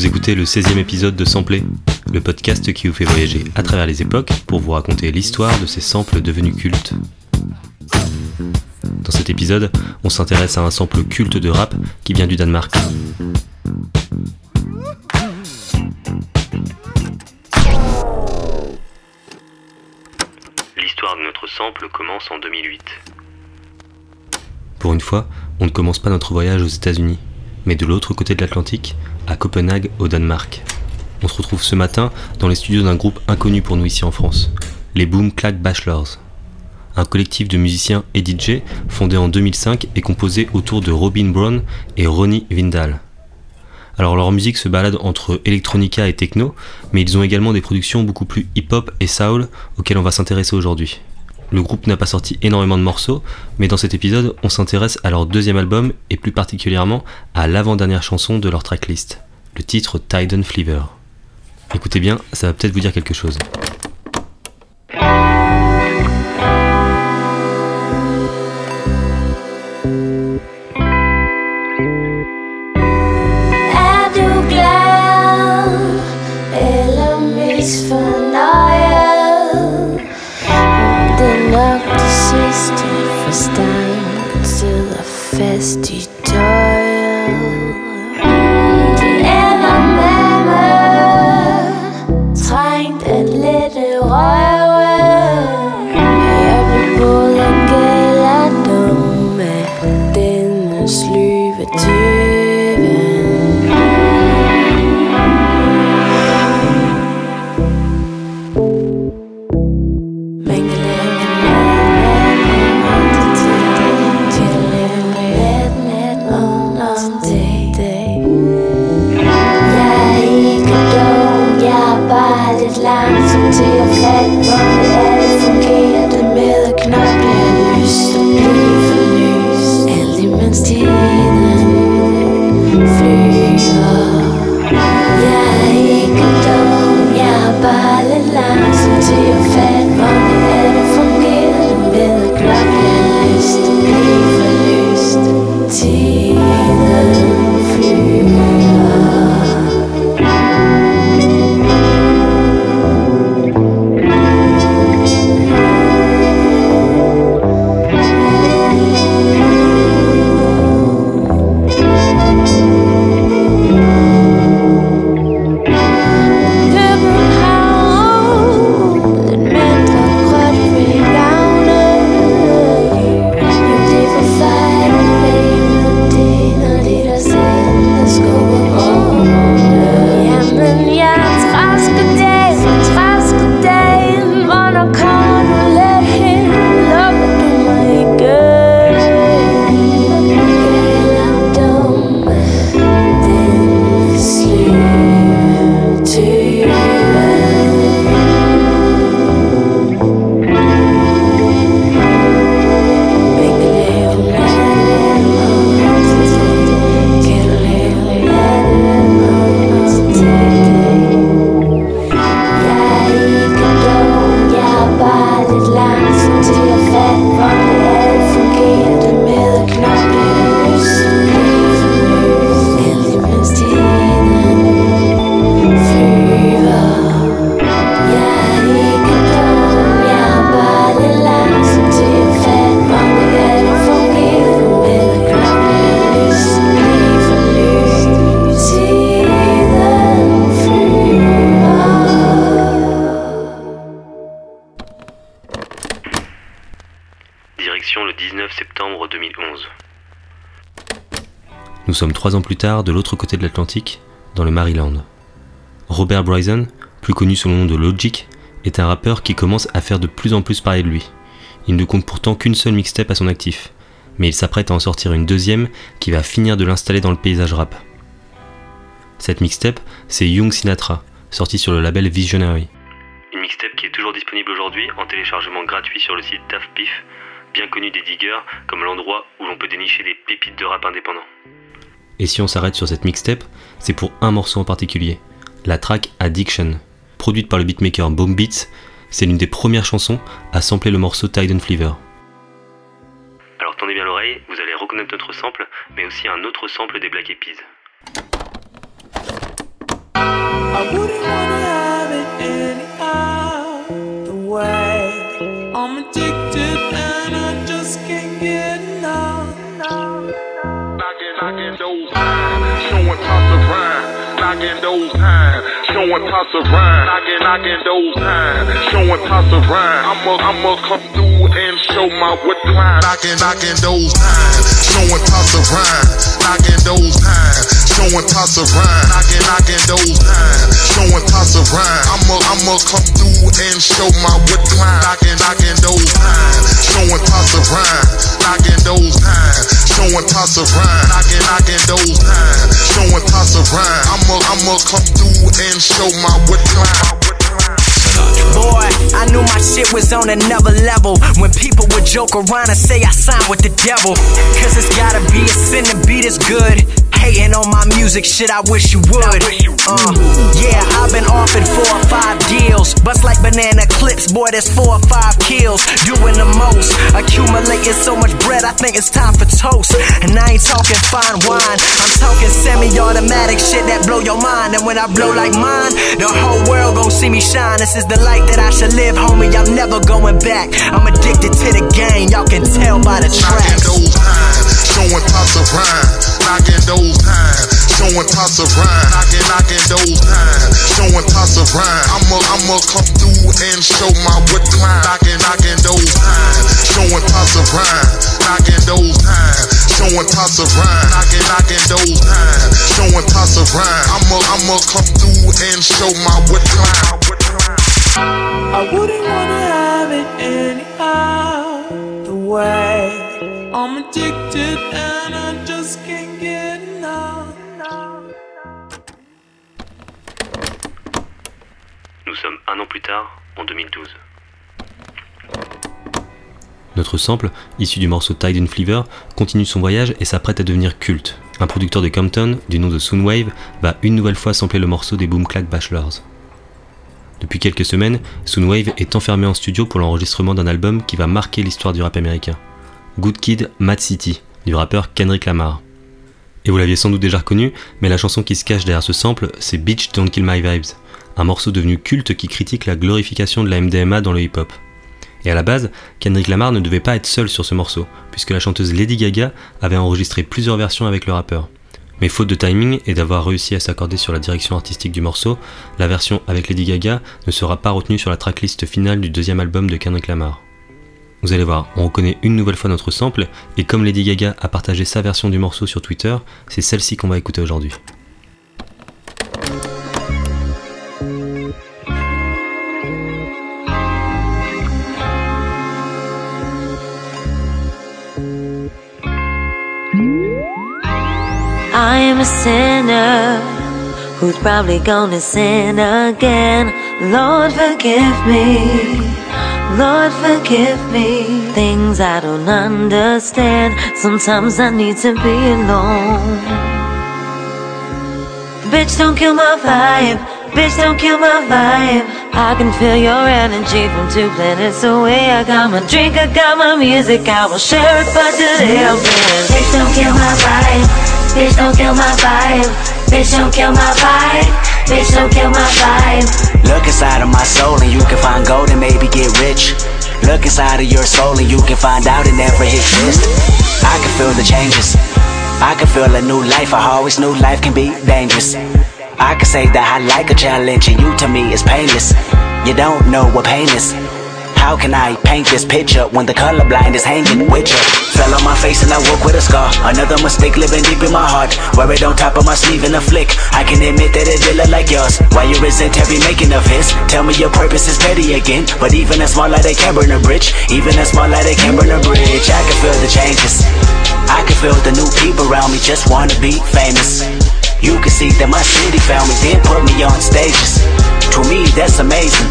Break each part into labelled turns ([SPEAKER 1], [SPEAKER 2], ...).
[SPEAKER 1] Vous écoutez le 16e épisode de Sampler, le podcast qui vous fait voyager à travers les époques pour vous raconter l'histoire de ces samples devenus cultes. Dans cet épisode, on s'intéresse à un sample culte de rap qui vient du Danemark. L'histoire de notre sample commence en 2008. Pour une fois, on ne commence pas notre voyage aux États-Unis, mais de l'autre côté de l'Atlantique, à Copenhague, au Danemark. On se retrouve ce matin dans les studios d'un groupe inconnu pour nous ici en France, les Boom Clack Bachelors. Un collectif de musiciens et DJ fondé en 2005 et composé autour de Robin Brown et Ronnie Vindal. Alors leur musique se balade entre electronica et techno, mais ils ont également des productions beaucoup plus hip-hop et soul auxquelles on va s'intéresser aujourd'hui. Le groupe n'a pas sorti énormément de morceaux, mais dans cet épisode, on s'intéresse à leur deuxième album et plus particulièrement à l'avant-dernière chanson de leur tracklist, le titre Titan Fleaver. Écoutez bien, ça va peut-être vous dire quelque chose.
[SPEAKER 2] Bare lidt langsom til at
[SPEAKER 1] Direction le 19 septembre 2011. Nous sommes trois ans plus tard de l'autre côté de l'Atlantique, dans le Maryland. Robert Bryson, plus connu sous le nom de Logic, est un rappeur qui commence à faire de plus en plus parler de lui. Il ne compte pourtant qu'une seule mixtape à son actif, mais il s'apprête à en sortir une deuxième qui va finir de l'installer dans le paysage rap. Cette mixtape, c'est Young Sinatra, sortie sur le label Visionary. Une mixtape qui est toujours disponible aujourd'hui en téléchargement gratuit sur le site Daft Pif, bien connu des diggers comme l'endroit où l'on peut dénicher des pépites de rap indépendant. Et si on s'arrête sur cette mixtape, c'est pour un morceau en particulier, la track Addiction. Produite par le beatmaker Boom Beats, c'est l'une des premières chansons à sampler le morceau Titan Fleaver. Alors tendez bien l'oreille, vous allez reconnaître notre sample, mais aussi un autre sample des Black Eyed
[SPEAKER 3] toss of rhyme, knocking those times, showing toss of rhyme, knocking, knocking those times, showing toss of rhyme. I'ma, I'ma come through and show my what climb, knocking, knocking those times, showing toss of rhyme, knocking those times, showing toss of rhyme, knocking, knocking those times, showing toss of rhyme. I'ma, I'ma come through and show my what climb, knocking, knocking those times, showing toss of rhyme, knocking those times, showing toss of rhyme, knocking, knocking those times, showing toss of rhyme. I'ma, I'ma come through and show my what.
[SPEAKER 4] Boy, I knew my shit was on another level. When people would joke around and say I signed with the devil. Cause it's gotta be a sin to be this good. Hating on my music, shit, I wish you would. Uh, yeah, I've been offered four or five deals. Bust like banana clips, boy, there's four or five kills. Doing the most, accumulating so much bread, I think it's time for toast. And I ain't talking fine wine, I'm talking semi automatic shit that blow your mind. And when I blow like mine, the whole world gon' see me shine. This is the life that I should live, homie. I'm never going back. I'm addicted to the game, y'all can tell by the tracks.
[SPEAKER 3] showing toss of rhyme, knocking those times, showing toss of rhyme, knocking, knocking those times, showing toss of rhyme. I'ma, I'ma come through and show my climb, knocking, knocking those times, showing toss of rhyme, knocking those times, showing toss of rhyme, knocking, knocking those times, showing toss of rhyme. I'ma, I'ma come through and show my
[SPEAKER 1] un an plus tard, en 2012. Notre sample, issu du morceau Tide and Flavor, continue son voyage et s'apprête à devenir culte. Un producteur de Compton, du nom de Soundwave, va une nouvelle fois sampler le morceau des Boom Clack Bachelors. Depuis quelques semaines, Soundwave est enfermé en studio pour l'enregistrement d'un album qui va marquer l'histoire du rap américain. Good Kid, Mad City, du rappeur Kendrick Lamar. Et vous l'aviez sans doute déjà reconnu, mais la chanson qui se cache derrière ce sample, c'est Bitch Don't Kill My Vibes, un morceau devenu culte qui critique la glorification de la MDMA dans le hip-hop. Et à la base, Kendrick Lamar ne devait pas être seul sur ce morceau, puisque la chanteuse Lady Gaga avait enregistré plusieurs versions avec le rappeur. Mais faute de timing et d'avoir réussi à s'accorder sur la direction artistique du morceau, la version avec Lady Gaga ne sera pas retenue sur la tracklist finale du deuxième album de Kendrick Lamar. Vous allez voir, on reconnaît une nouvelle fois notre sample, et comme Lady Gaga a partagé sa version du morceau sur Twitter, c'est celle-ci qu'on va écouter aujourd'hui.
[SPEAKER 5] I am a sinner who's probably gonna sin again. Lord, forgive me. Lord, forgive me. Things I don't understand. Sometimes I need to be alone. Bitch, don't kill my vibe. Bitch, don't kill my vibe. I can feel your energy from two planets away. I got my drink, I got my music. I will share it, but today I'm feeling. Bitch, don't kill my vibe. Bitch, don't kill my vibe. Bitch, don't kill my vibe. Bitch, don't kill my vibe.
[SPEAKER 6] Look inside of my soul and you can find gold and maybe get rich. Look inside of your soul and you can find out it never exists. I can feel the changes. I can feel a new life. I always knew life can be dangerous. I can say that I like a challenge and you to me is painless. You don't know what pain is. How can I paint this picture when the colorblind is hanging with you? Fell on my face and I woke with a scar. Another mistake living deep in my heart. Wear it on top of my sleeve in a flick. I can admit that it did look like yours. Why you resent every making of his? Tell me your purpose is petty again. But even a small light they can burn a bridge. Even a small light they can burn a bridge. I can feel the changes. I can feel the new people around me just wanna be famous. You can see that my city found me, then put me on stages. To me, that's amazing.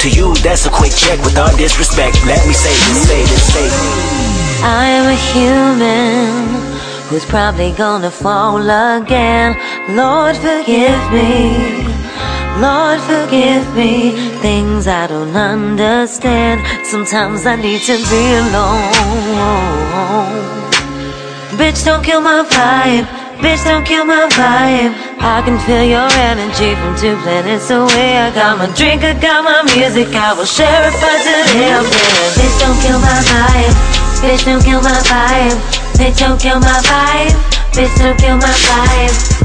[SPEAKER 6] To you, that's a quick check with all disrespect. Let me say this, say this, say this.
[SPEAKER 5] I am a human who's probably gonna fall again. Lord, forgive me. Lord, forgive me. Things I don't understand. Sometimes I need to be alone. Bitch, don't kill my vibe. Bitch, don't kill my vibe. I can feel your energy from two planets away. I got my drink, I got my music. I will share it, but today I'm. Bitch, don't kill my vibe. Bitch, don't kill my vibe. Bitch, don't kill my vibe. Bitch, don't kill my vibe.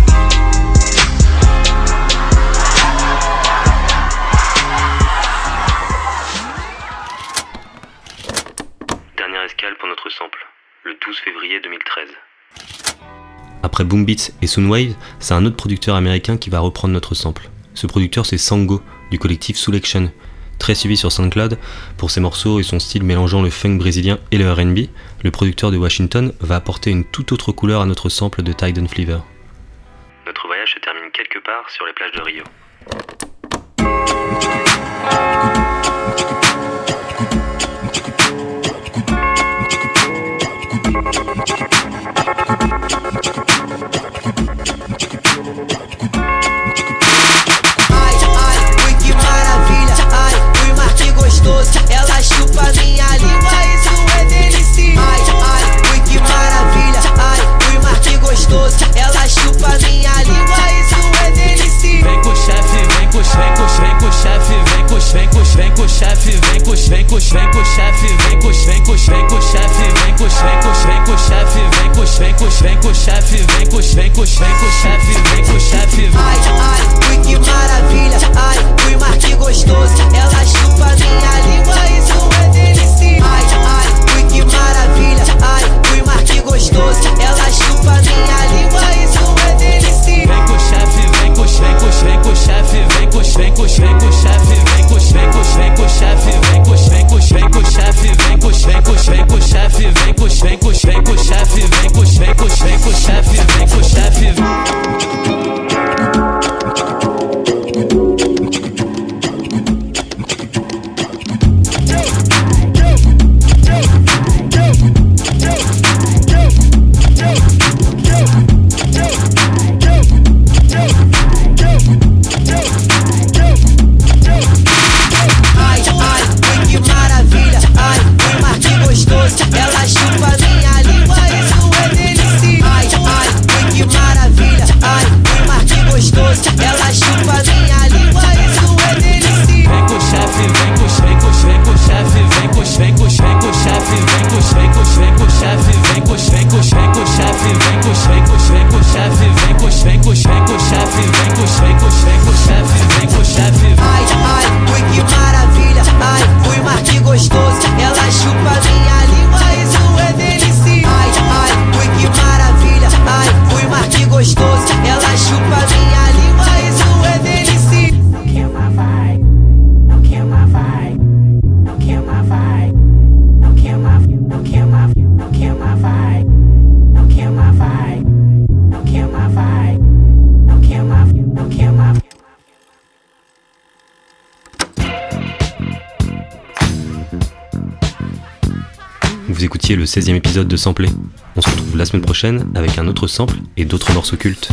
[SPEAKER 1] Boom beats et soundwave, c'est un autre producteur américain qui va reprendre notre sample. Ce producteur c'est Sango du collectif Selection, très suivi sur SoundCloud pour ses morceaux et son style mélangeant le funk brésilien et le R&B. Le producteur de Washington va apporter une toute autre couleur à notre sample de Tide and Flavor. Notre voyage se termine quelque part sur les plages de Rio.
[SPEAKER 7] Ela chupa minha língua, isso é delícia. Ai, ai, ui que maravilha, ai, ui mas que gostoso. Ela chupa minha língua, isso é delícia.
[SPEAKER 8] Vem com o chefe, vem com o o vem com o chefe, vem com o o vem com o chefe, vem com o o vem com o chefe, vem com o o vem com o chefe, vem com o vem com o vem com o chefe, vem com o vem com o vem com o chefe, vem com o vem com o vem com o chefe, vem com o chefe.
[SPEAKER 1] Écoutiez le 16e épisode de Sampler. On se retrouve la semaine prochaine avec un autre sample et d'autres morceaux cultes.